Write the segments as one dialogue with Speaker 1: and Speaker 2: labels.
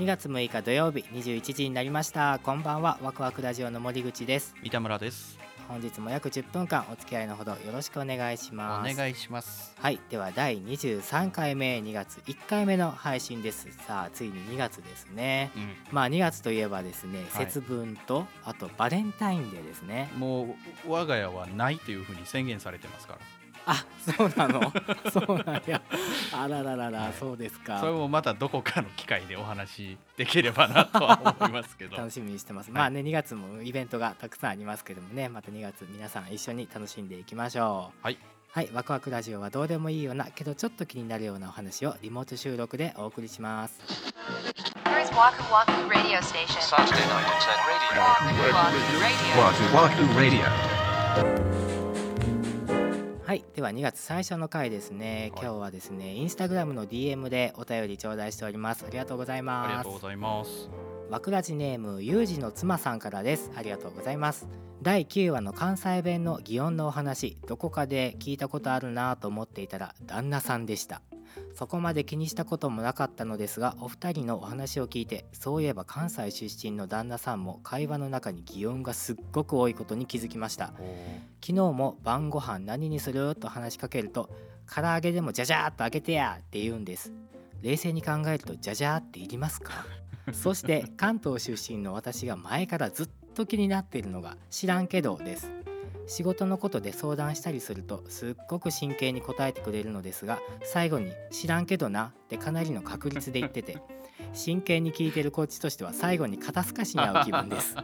Speaker 1: 2月6日土曜日21時になりました。こんばんは。ワクワクラジオの森口です。
Speaker 2: 三田村です。
Speaker 1: 本日も約10分間お付き合いのほどよろしくお願いし
Speaker 2: お
Speaker 1: ます。
Speaker 2: 願いします。
Speaker 1: はい。では第23回目2月1回目の配信です。さあついに2月ですね。
Speaker 2: うん。
Speaker 1: まあ2月といえばですね
Speaker 2: はい。
Speaker 1: 節分とあとバレンタインデーですね。
Speaker 2: もう我が家はないというふうに宣言されてますから
Speaker 1: あそうなの？そうなんや。あららららそうですか。
Speaker 2: それもまたどこかの機会でお話しできればなとは思いますけど。
Speaker 1: 楽しみにしてます、まあね2月もイベントがたくさんありますけどもねまた2月皆さん一緒に楽しんでいきましょう。
Speaker 2: はい。
Speaker 1: はいワクワクラジオはどうでもいいようなけどちょっと気になるようなお話をリモート収録でお送りしますでは2月最初の回ですね。
Speaker 2: はい。
Speaker 1: 今日はですねインスタグラムの DM でお便り頂戴しております。ありがとうござい
Speaker 2: あり
Speaker 1: ます
Speaker 2: がとうございます。
Speaker 1: わくらじネームゆうじの妻さんからです。ありがとうございます。第9話の関西弁の擬音のお話どこかで聞いたことあるなと思っていたら旦那さんでしたそこまで気にしたこともなかったのですがお二人のお話を聞いてそういえば関西出身の旦那さんも会話の中に擬音がすっごく多いことに気づきました。昨日も晩ご飯何にすると話しかけると唐揚げでもじゃじゃーっと開けてやって言うんです。冷静に考えるとじゃじゃーっていりますか？そして関東出身の私が前からずっと気になっているのが知らんけどです仕事のことで相談したりするとすっごく真剣に答えてくれるのですが最後に知らんけどなってかなりの確率で言ってて 真剣に聞いてるこっちとしては最後に肩透かしに合う気分です。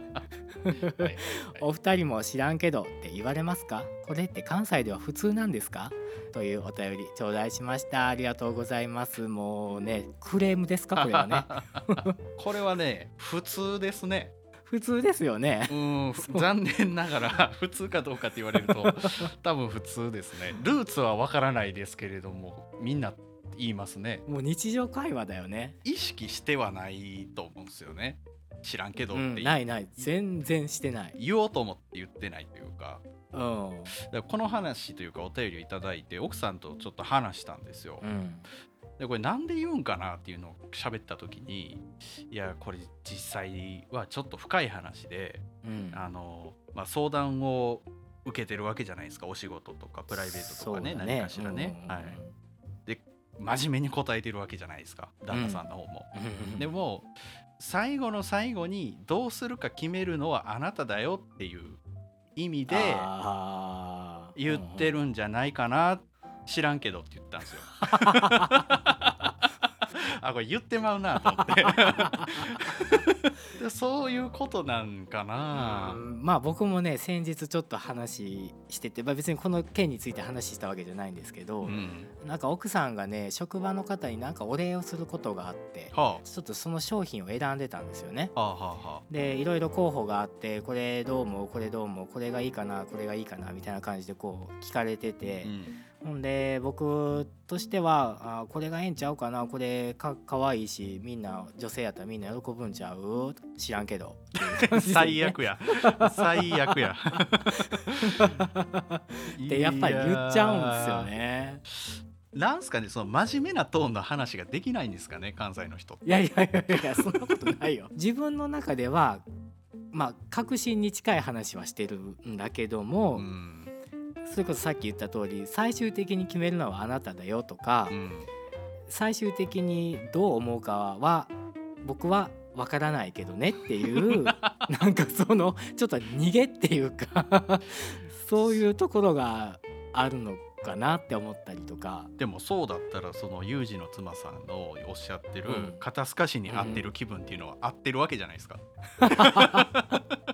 Speaker 1: お二人も知らんけどって言われますか？これって関西では普通なんですか？というお便り頂戴しました。ありがとうございます。もうねクレームですか？これはね。
Speaker 2: これはね普通ですね
Speaker 1: 普通ですよね。
Speaker 2: うん残念ながら 普通かどうかって言われると 多分普通ですね。ルーツはわからないですけれどもみんな言いますね。
Speaker 1: もう日常会話だよね。
Speaker 2: 意識してはないと思うんですよね。知らんけど
Speaker 1: う
Speaker 2: って
Speaker 1: んないない全然してない。
Speaker 2: 言おうと思って言ってないというか。
Speaker 1: うん。
Speaker 2: だからこの話というかお便りをいただいて奥さんとちょっと話したんですよ。
Speaker 1: うん
Speaker 2: でこれなんで言うんかなっていうのを喋った時にいやこれ実際はちょっと深い話で
Speaker 1: うん。
Speaker 2: あの、まあ、相談を受けてるわけじゃないですか。お仕事とかプライベートとかね
Speaker 1: そうだ
Speaker 2: 何かしらね、
Speaker 1: うん
Speaker 2: はい、真面目に答えてるわけじゃないですか。旦那さんの方も。
Speaker 1: うん
Speaker 2: でも最後の最後にどうするか決めるのはあなただよっていう意味で言ってるんじゃないかな知らんけどって言ったんですよ。あこれ言ってまうなと思って。でそういうことなんかな。
Speaker 1: うんまあ僕もね先日ちょっと話してて、まあ、別にこの件について話したわけじゃないんですけど、
Speaker 2: うん。
Speaker 1: なんか奥さんがね職場の方になんかお礼をすることがあって
Speaker 2: は
Speaker 1: ちょっとその商品を選んでたんですよね。
Speaker 2: あはあはあ。は
Speaker 1: でいろいろ候補があってこれどう思うこれどう思うこれがいいかなこれがいいかなみたいな感じでこう聞かれてて
Speaker 2: あ、、うん
Speaker 1: ほんで僕としてはあこれがええんちゃうかな。これかかわいいしみんな女性やったらみんな喜ぶんちゃう？知らんけど。
Speaker 2: 最悪や。最悪や。
Speaker 1: ってやっぱり言っちゃうんですよね。
Speaker 2: なんすかねその真面目なトーンの話ができないんですかね関西の人
Speaker 1: いやいやいやいやそんなことないよ。自分の中ではまあ確信に近い話はしてるんだけども、
Speaker 2: うん
Speaker 1: それこそさっき言った通り最終的に決めるのはあなただよとか、
Speaker 2: うん
Speaker 1: 最終的にどう思うかは僕はわからないけどねっていう なんかそのちょっと逃げっていうか そういうところがあるのかなって思ったりとか。
Speaker 2: でもそうだったらそのユージの妻さんのおっしゃってる
Speaker 1: うん
Speaker 2: 肩透かしに合ってる気分っていうのは合ってるわけじゃないですか。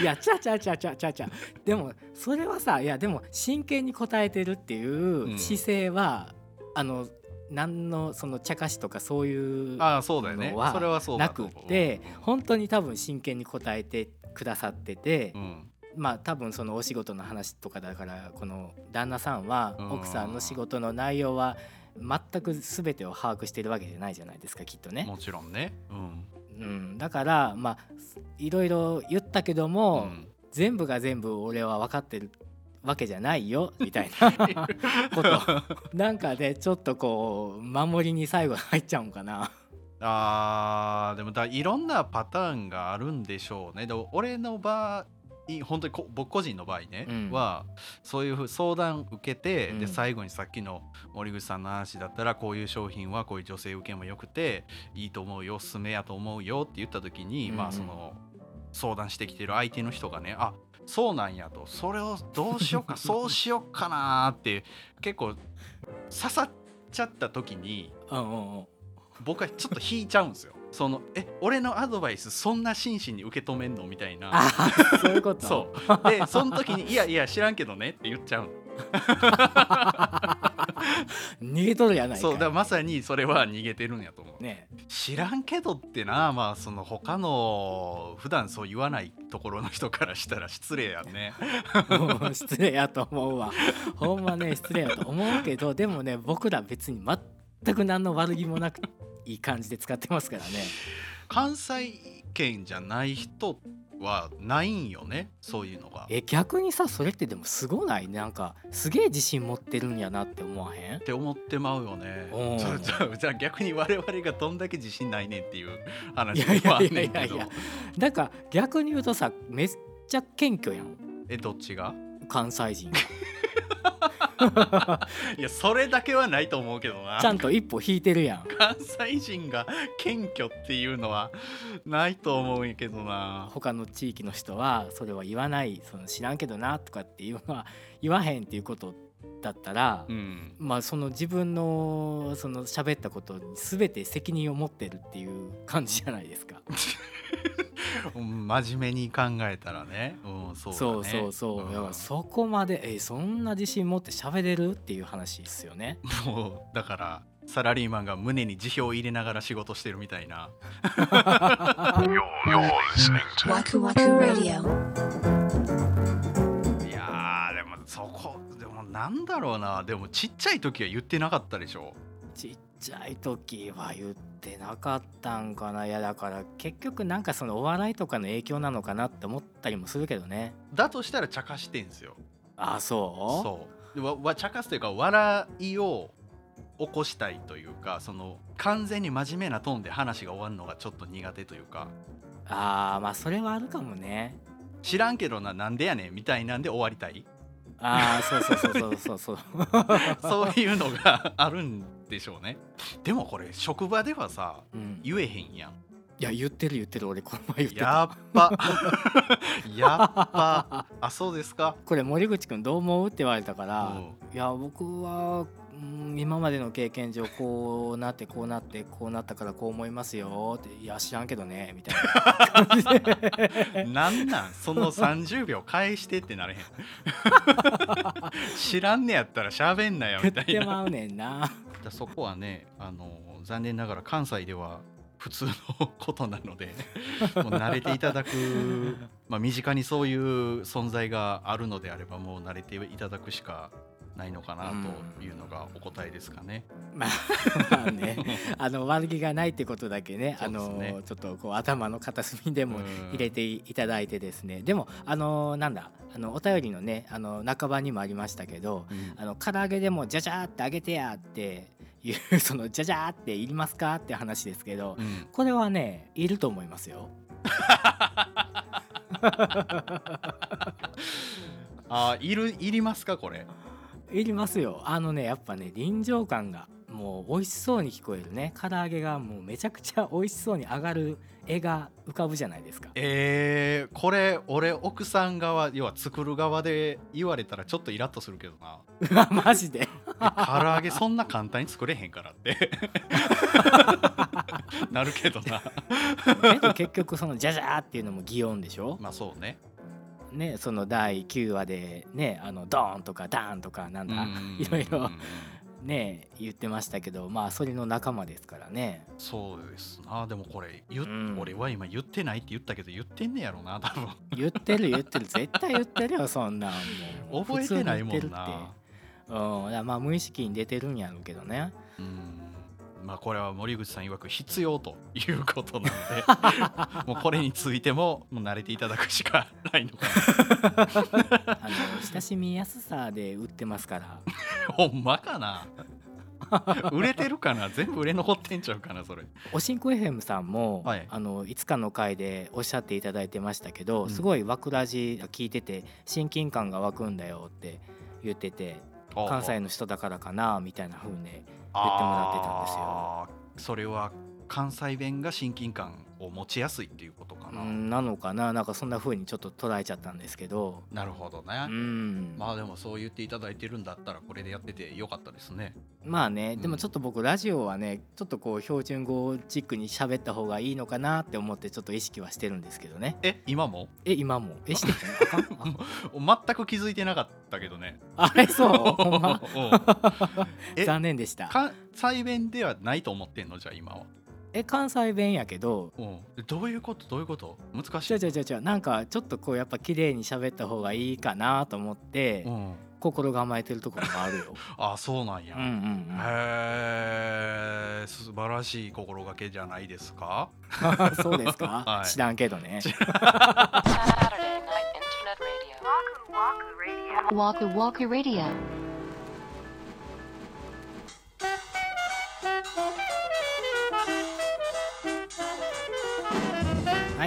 Speaker 1: いやちゃちゃちゃちゃちゃちゃ。でもそれはさいやでも真剣に答えてるっていう姿勢は、あの何のその茶化しとかそういう
Speaker 2: ああそうだよね。
Speaker 1: のは
Speaker 2: それはそうだ
Speaker 1: なくて本当に多分真剣に答えてくださってて、
Speaker 2: うん。
Speaker 1: まあ多分そのお仕事の話とかだからこの旦那さんは
Speaker 2: うん。
Speaker 1: 奥さんの仕事の内容は全く全てを把握してるわけじゃないじゃないですかきっとね。
Speaker 2: もちろんね。うん
Speaker 1: うん、だからまあいろいろ言ったけども、
Speaker 2: うん
Speaker 1: 全部が全部俺は分かってるわけじゃないよみたいな こと。なんかねちょっとこう守りに最後入っちゃうんかな。
Speaker 2: あーでもだいろんなパターンがあるんでしょうね。でも俺の場合本当にこ僕個人の場合ね、
Speaker 1: うん。
Speaker 2: はそういうふう相談受けて、
Speaker 1: うん。
Speaker 2: で最後にさっきの森口さんの話だったらこういう商品はこういう女性受けもよくていいと思うよおすすめやと思うよって言った時に、
Speaker 1: うん
Speaker 2: まあその相談してきてる相手の人がねあそうなんやとそれをどうしようか そうしようかなーって結構刺さっちゃった時に僕はちょっと引いちゃうんですよ。そのえ俺のアドバイスそんな真摯に受け止めんの？みたいな。
Speaker 1: あそういうこと。
Speaker 2: そう。でその時に「いやいや知らんけどね」って言っちゃう。
Speaker 1: 逃げとるやないか
Speaker 2: そうだまさにそれは逃げてるんやと思う。
Speaker 1: ね。
Speaker 2: 知らんけどってなまあその他の普段そう言わないところの人からしたら失礼やね。
Speaker 1: 失礼やと思うわ。ほんまね失礼やと思うけどでもね僕ら別に全く何の悪気もなくいい感じで使ってますからね。
Speaker 2: 関西圏じゃない人はないんよね？そういうのが。
Speaker 1: え逆にさそれってでもすごない？なんかすげえ自信持ってるんやなって思わへん？
Speaker 2: って思ってまうよね。
Speaker 1: うん。
Speaker 2: じゃあ逆に我々がどんだけ自信ないねんっていう
Speaker 1: い
Speaker 2: 話
Speaker 1: やいやい
Speaker 2: ではあんねんけど。
Speaker 1: やいやいや。だから逆に言うとさめっちゃ謙虚やん。
Speaker 2: えどっちが？
Speaker 1: 関西人
Speaker 2: いやそれだけはないと思うけどな。
Speaker 1: ちゃんと一歩引いてるやん。
Speaker 2: 関西人が謙虚っていうのはないと思うんやけどな。
Speaker 1: 他の地域の人はそれは言わない。その知らんけどなとかっていうのは言わへんっていうことだったら、
Speaker 2: うん。
Speaker 1: まあその自分のその喋ったことに全て責任を持ってるっていう感じじゃないですか。
Speaker 2: うん真面目に考えたらね、うん、そうだね。
Speaker 1: そうそうそう、
Speaker 2: ん。
Speaker 1: だからそこまでえそんな自信持って喋れるっていう話ですよね。
Speaker 2: もうだからサラリーマンが胸に辞表を入れながら仕事してるみたいな.いやーでもそこでもなんだろうな。でもちっちゃい時は言ってなかったでしょ。
Speaker 1: ちっちゃい時は言ってなかったんかないやだから結局なんかそのお笑いとかの影響なのかなって思ったりもするけどね。
Speaker 2: だとしたら茶化してんすよ
Speaker 1: あそう？
Speaker 2: そうでわわ茶化すというか笑いを起こしたいというかその完全に真面目なトーンで話が終わるのがちょっと苦手というか
Speaker 1: あーまあそれはあるかもね。
Speaker 2: 知らんけどななんでやねんみたいなんで終わりたい？
Speaker 1: ああそうそうそうそうそうそう。
Speaker 2: そういうのがあるんでしょうね。でもこれ職場ではさ
Speaker 1: うん、い
Speaker 2: 言えへんやん。
Speaker 1: や言ってる言ってる俺この前言ってた。
Speaker 2: やっぱ。やっぱ。あそうですか。
Speaker 1: これ森口くんどう思うって言われたから、
Speaker 2: うん。
Speaker 1: いや僕は、うん、今までの経験上こうなってこうなってこうなったからこう思いますよっていや知らんけどねみたいな。
Speaker 2: なんなん？その30秒返してってなれへん。知らんねやったら喋んなよ
Speaker 1: 言っ
Speaker 2: みたいな。
Speaker 1: てまうねんな。
Speaker 2: だそこはねあの残念ながら関西では普通のことなので もう慣れていただく、まあ、身近にそういう存在があるのであればもう慣れていただくしかないのかなというのがお答えですかね。
Speaker 1: まあまあね。あの悪気がないってことだけね。
Speaker 2: ね。
Speaker 1: のちょっとこう頭の片隅でも
Speaker 2: うん。
Speaker 1: 入れていただいてですね。でもあのなんだ。あのお便りのねあの半ばにもありましたけど
Speaker 2: うん。
Speaker 1: あの唐揚げでもじゃじゃーってあげてやっていうそのじゃじゃーっていりますかって話ですけど
Speaker 2: うん。
Speaker 1: これはねいると思いますよ。
Speaker 2: あいるいりますかこれ？
Speaker 1: いりますよ。あのねやっぱね臨場感がもう美味しそうに聞こえるね。唐揚げがもうめちゃくちゃ美味しそうに上がる絵が浮かぶじゃないですか。
Speaker 2: えー、これ俺奥さん側要は作る側で言われたらちょっとイラッとするけどな。
Speaker 1: マジで？
Speaker 2: え唐揚げそんな簡単に作れへんからって。なるけどな。
Speaker 1: けど結局そのじゃじゃーっていうのも擬音でしょ、
Speaker 2: まあそうね
Speaker 1: ね、その第9話でねあのドーンとかダーンとかなんだ
Speaker 2: うん
Speaker 1: いろいろね言ってましたけどまあそれの仲間ですからね。
Speaker 2: そうですな。でもこれ
Speaker 1: うん。
Speaker 2: 俺は今言ってないって言ったけど言ってんねやろな多分。
Speaker 1: 言ってる言ってる。絶対言ってるよそんなんもう。
Speaker 2: 覚えてないもんな。
Speaker 1: うん。いやまあ無意識に出てるんやろうけどね。
Speaker 2: うんまあこれは森口さん曰く必要ということなので もうこれについてももう慣れていただくしかないのかな。
Speaker 1: あの親しみやすさで売ってますから。
Speaker 2: ほんまかな？売れてるかな？全部売れ残ってんちゃうかなそれ。
Speaker 1: おしんこ FM さんも、
Speaker 2: はい。
Speaker 1: あのいつかの回でおっしゃっていただいてましたけど、
Speaker 2: うん。
Speaker 1: すごい「わくらじ」聞いてて親近感が湧くんだよって言ってて関西の人だからかなみたいな風に言ってもらってたんですよ。
Speaker 2: それは関西弁が親近感を持ちやすいっていうことかな、
Speaker 1: うんなのかな？なんかそんな風にちょっと捉えちゃったんですけど。
Speaker 2: なるほど
Speaker 1: う
Speaker 2: ね、
Speaker 1: ん。
Speaker 2: まあでもそう言っていただいてるんだったらこれでやっててよかったですね。
Speaker 1: まあね
Speaker 2: うん。
Speaker 1: でもちょっと僕ラジオはねちょっとこう標準語チックに喋った方がいいのかなって思ってちょっと意識はしてるんですけどね。
Speaker 2: え今も？
Speaker 1: え今も？えしてへ
Speaker 2: 全く気づいてなかったけどね。
Speaker 1: ああれそう？残念でした。
Speaker 2: 関西弁ではないと思ってんの？じゃあ今は、
Speaker 1: え関西弁やけど。
Speaker 2: う。ん、どういうこと？どういうこと？難しい。
Speaker 1: ちゃうちゃうちゃう。なんかちょっとこうやっぱ綺麗に喋った方がいいかなと思って
Speaker 2: うん、
Speaker 1: 心構えてるところもあるよ。
Speaker 2: あそうなんや、
Speaker 1: うんうんうん。
Speaker 2: へえ素晴らしい心がけじゃないですか？
Speaker 1: そうですか、
Speaker 2: はい。
Speaker 1: 知らんけどね。
Speaker 3: Saturday Night Internet Radio.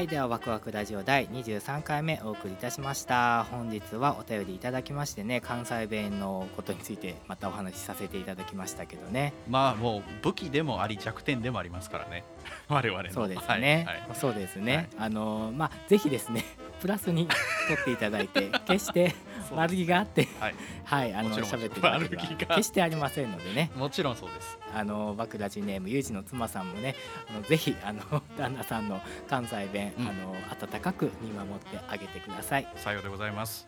Speaker 1: はいではワクワクラジオ第23回目お送りいたしました。本日はお便りいただきましてね関西弁のことについてまたお話しさせていただきましたけどね。
Speaker 2: まあもう武器でもあり弱点でもありますからね。我々の。
Speaker 1: そうですね、
Speaker 2: はいはい。
Speaker 1: そうですね、
Speaker 2: はい。
Speaker 1: あのーまあぜひですねプラスに取っていただいて 決して悪気があって
Speaker 2: はい。
Speaker 1: はいあの喋ってるわけでは
Speaker 2: 悪気が。
Speaker 1: 決してありませんのでね。
Speaker 2: もちろんそうです。
Speaker 1: あのバクラジネームゆうじの妻さんもねあのぜひあの 旦那さんの関西弁、
Speaker 2: うん。
Speaker 1: あの温かく見守ってあげてください。
Speaker 2: さようでございます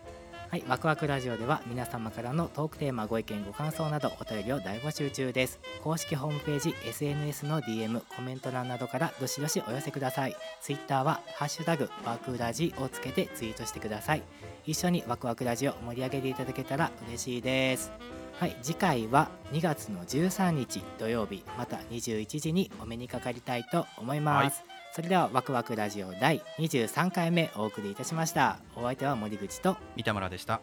Speaker 1: はい、ワクワクラジオでは皆様からのトークテーマご意見ご感想などお便りを大募集中です。公式ホームページ SNS の DM コメント欄などからどしどしお寄せください。ツイッターはハッシュタグワクラジをつけてツイートしてください。一緒にワクワクラジオ盛り上げていただけたら嬉しいです。はい、次回は2月の13日土曜日また21時にお目にかかりたいと思います、それではワクワクラジオ第23回目お送りいたしました。お相手は森口と
Speaker 2: 三田村でした。